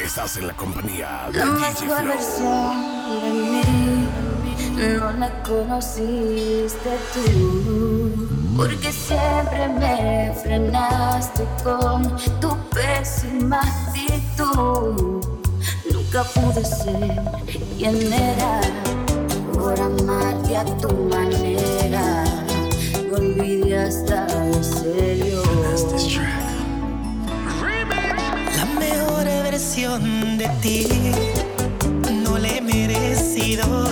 Estás en la compañía de La DJ mejor versión de mí no la conociste tú. Porque siempre me frenaste con tu pésima actitud. Nunca pude ser quien era por amarte a tu manera. Me olvidé hasta de serio. De ti. No le he merecido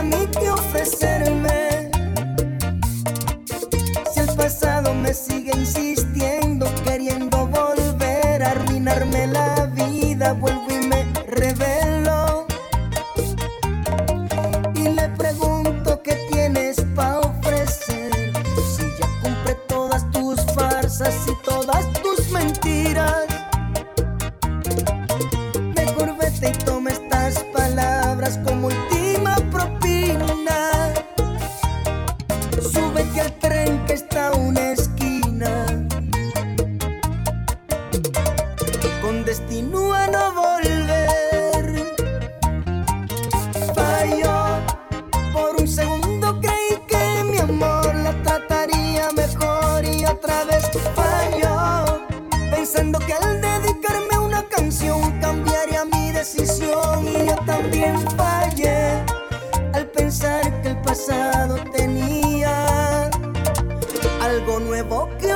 a mí ofrecerme. Si el pasado me sigue insistiendo, queriendo volver a arruinarme la vida, vuelvo y me revelo. Y le pregunto qué tienes para ofrecer. Si ya compré todas tus farsas y todas tus mentiras. Mejor vete y mejor y otra vez falló. Pensando que al dedicarme una canción cambiaría mi decisión y yo también fallé. Al pensar que el pasado tenía algo nuevo que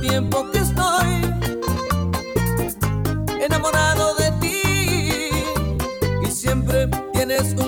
tiempo que estoy enamorado de ti. Y siempre tienes un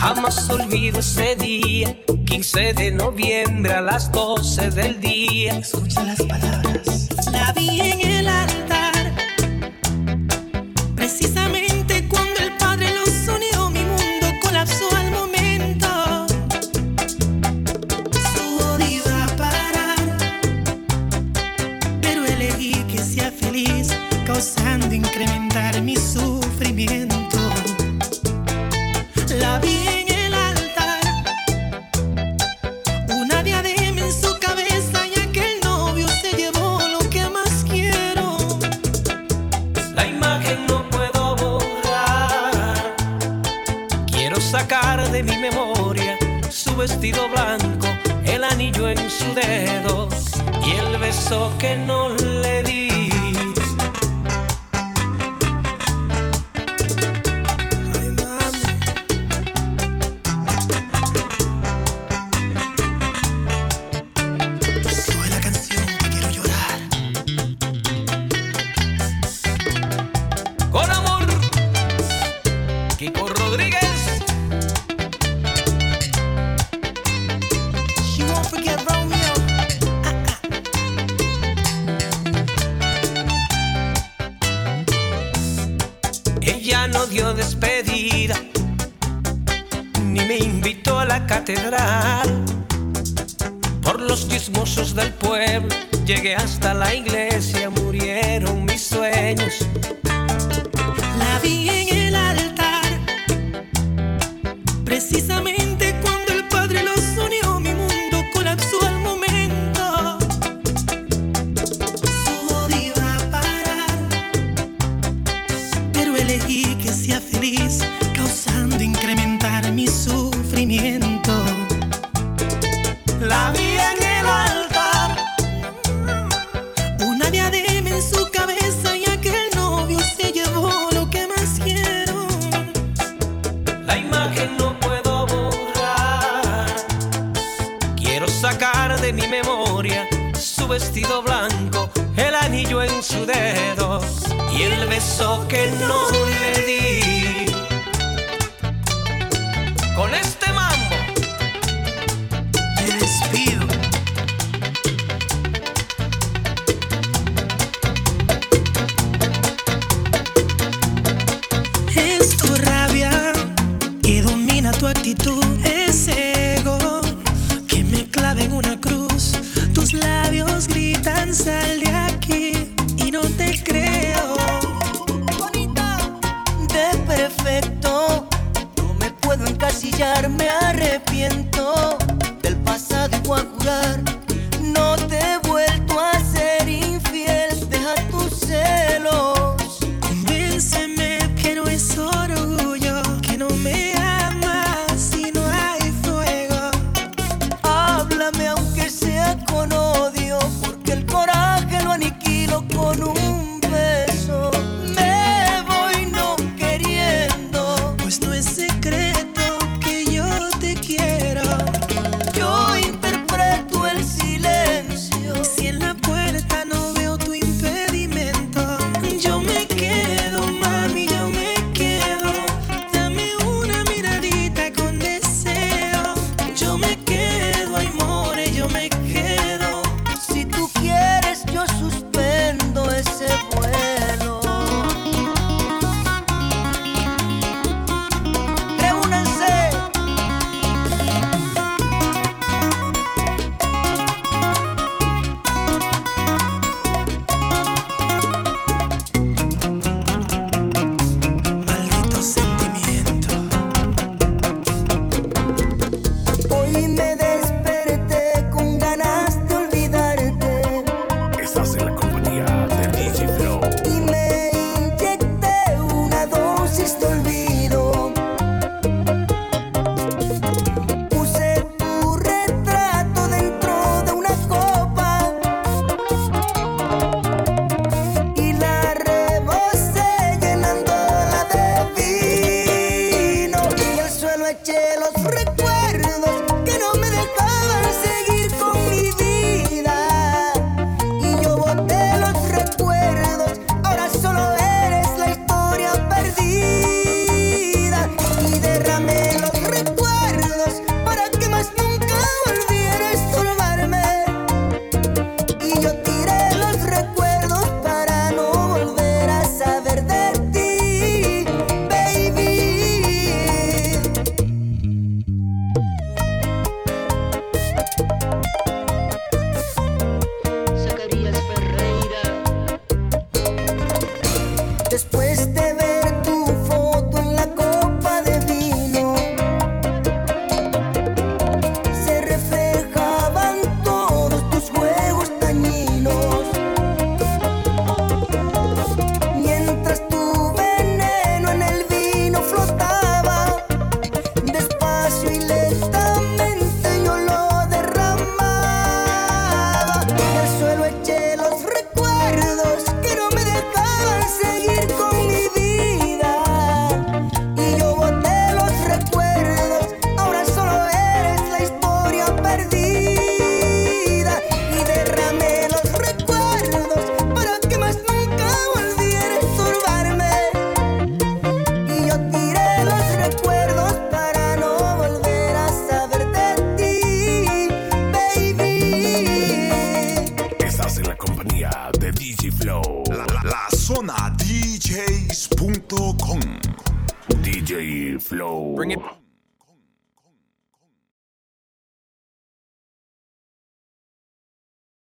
Jamás olvido ese día, 15 de noviembre a las 12 del día. Escucha las palabras. La vi en el altar, precisamente cuando el Padre los unió, mi mundo colapsó al momento. Su iba a parar, pero elegí que sea feliz, causando incrementar mi sufrimiento. Vestido blanco, el anillo en su dedo y el beso que no le di. Llegué hasta la iglesia, murieron mis sueños. La vi en el altar, precisamente no le. Con este mambo me despido. Es tu rabia que domina tu actitud, ese ego que me clava en una cruz. Tus labios gritan sal